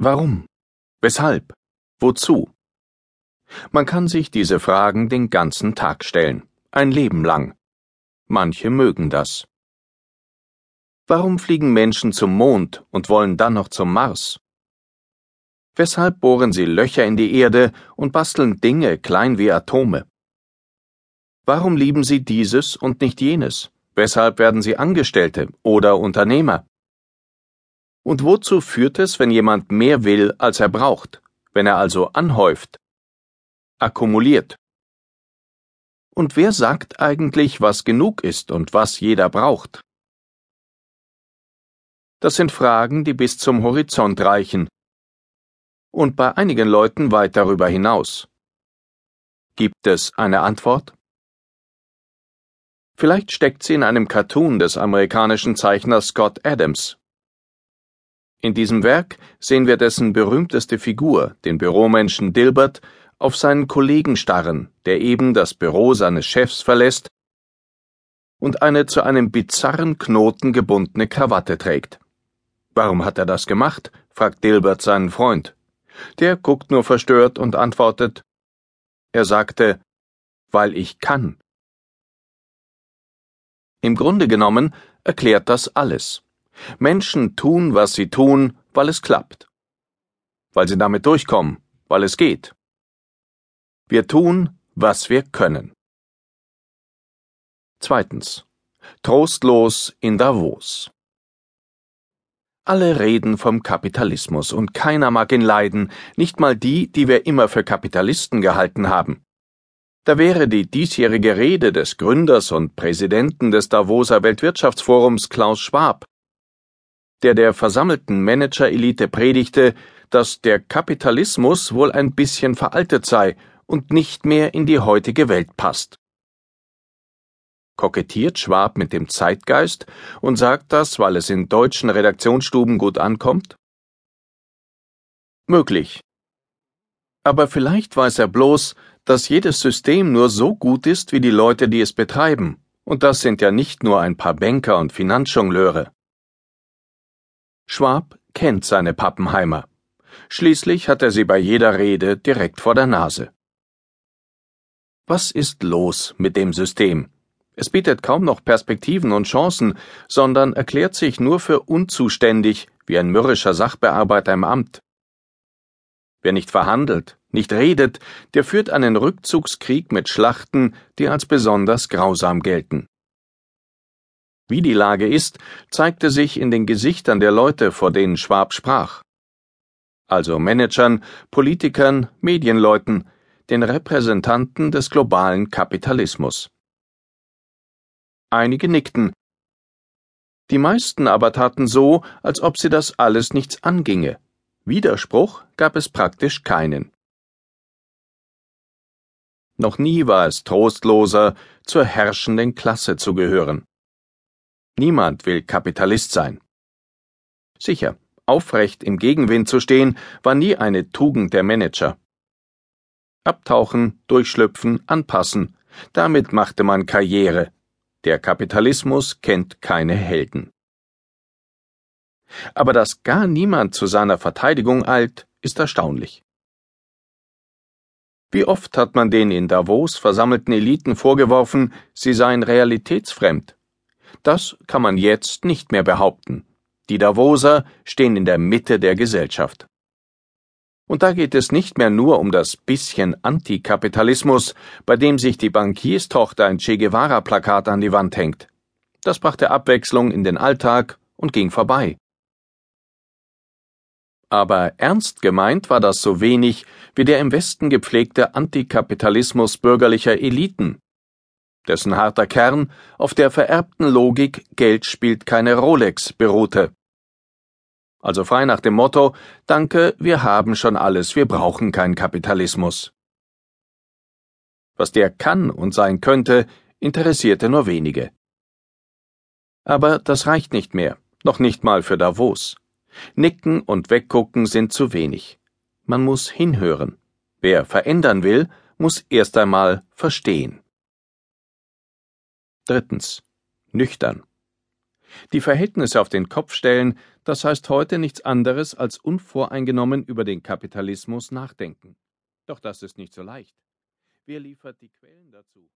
Warum? Weshalb? Wozu? Man kann sich diese Fragen den ganzen Tag stellen, ein Leben lang. Manche mögen das. Warum fliegen Menschen zum Mond und wollen dann noch zum Mars? Weshalb bohren sie Löcher in die Erde und basteln Dinge klein wie Atome? Warum lieben sie dieses und nicht jenes? Weshalb werden sie Angestellte oder Unternehmer? Und wozu führt es, wenn jemand mehr will, als er braucht, wenn er also anhäuft, akkumuliert? Und wer sagt eigentlich, was genug ist und was jeder braucht? Das sind Fragen, die bis zum Horizont reichen und bei einigen Leuten weit darüber hinaus. Gibt es eine Antwort? Vielleicht steckt sie in einem Cartoon des amerikanischen Zeichners Scott Adams. In diesem Werk sehen wir dessen berühmteste Figur, den Büromenschen Dilbert, auf seinen Kollegen starren, der eben das Büro seines Chefs verlässt und eine zu einem bizarren Knoten gebundene Krawatte trägt. Warum hat er das gemacht? fragt Dilbert seinen Freund. Der guckt nur verstört und antwortet Er sagte, weil ich kann. Im Grunde genommen erklärt das alles. Menschen tun, was sie tun, weil es klappt. Weil sie damit durchkommen, weil es geht. Wir tun, was wir können. Zweitens. Trostlos in Davos. Alle reden vom Kapitalismus und keiner mag ihn leiden, nicht mal die, die wir immer für Kapitalisten gehalten haben. Da wäre die diesjährige Rede des Gründers und Präsidenten des Davoser Weltwirtschaftsforums Klaus Schwab der der versammelten Managerelite predigte, dass der Kapitalismus wohl ein bisschen veraltet sei und nicht mehr in die heutige Welt passt. Kokettiert Schwab mit dem Zeitgeist und sagt das, weil es in deutschen Redaktionsstuben gut ankommt? Möglich. Aber vielleicht weiß er bloß, dass jedes System nur so gut ist wie die Leute, die es betreiben, und das sind ja nicht nur ein paar Banker und Finanzjongleure. Schwab kennt seine Pappenheimer. Schließlich hat er sie bei jeder Rede direkt vor der Nase. Was ist los mit dem System? Es bietet kaum noch Perspektiven und Chancen, sondern erklärt sich nur für unzuständig wie ein mürrischer Sachbearbeiter im Amt. Wer nicht verhandelt, nicht redet, der führt einen Rückzugskrieg mit Schlachten, die als besonders grausam gelten. Wie die Lage ist, zeigte sich in den Gesichtern der Leute, vor denen Schwab sprach. Also Managern, Politikern, Medienleuten, den Repräsentanten des globalen Kapitalismus. Einige nickten. Die meisten aber taten so, als ob sie das alles nichts anginge. Widerspruch gab es praktisch keinen. Noch nie war es trostloser, zur herrschenden Klasse zu gehören. Niemand will Kapitalist sein. Sicher, aufrecht im Gegenwind zu stehen, war nie eine Tugend der Manager. Abtauchen, durchschlüpfen, anpassen, damit machte man Karriere. Der Kapitalismus kennt keine Helden. Aber dass gar niemand zu seiner Verteidigung eilt, ist erstaunlich. Wie oft hat man den in Davos versammelten Eliten vorgeworfen, sie seien realitätsfremd, das kann man jetzt nicht mehr behaupten. Die Davoser stehen in der Mitte der Gesellschaft. Und da geht es nicht mehr nur um das bisschen Antikapitalismus, bei dem sich die Bankierstochter ein Che Guevara-Plakat an die Wand hängt. Das brachte Abwechslung in den Alltag und ging vorbei. Aber ernst gemeint war das so wenig wie der im Westen gepflegte Antikapitalismus bürgerlicher Eliten, dessen harter Kern auf der vererbten Logik Geld spielt keine Rolex beruhte. Also frei nach dem Motto Danke, wir haben schon alles, wir brauchen keinen Kapitalismus. Was der kann und sein könnte, interessierte nur wenige. Aber das reicht nicht mehr, noch nicht mal für Davos. Nicken und weggucken sind zu wenig. Man muss hinhören. Wer verändern will, muss erst einmal verstehen. Drittens. Nüchtern. Die Verhältnisse auf den Kopf stellen, Das heißt heute nichts anderes als unvoreingenommen über den Kapitalismus nachdenken. Doch das ist nicht so leicht. Wer liefert die Quellen dazu?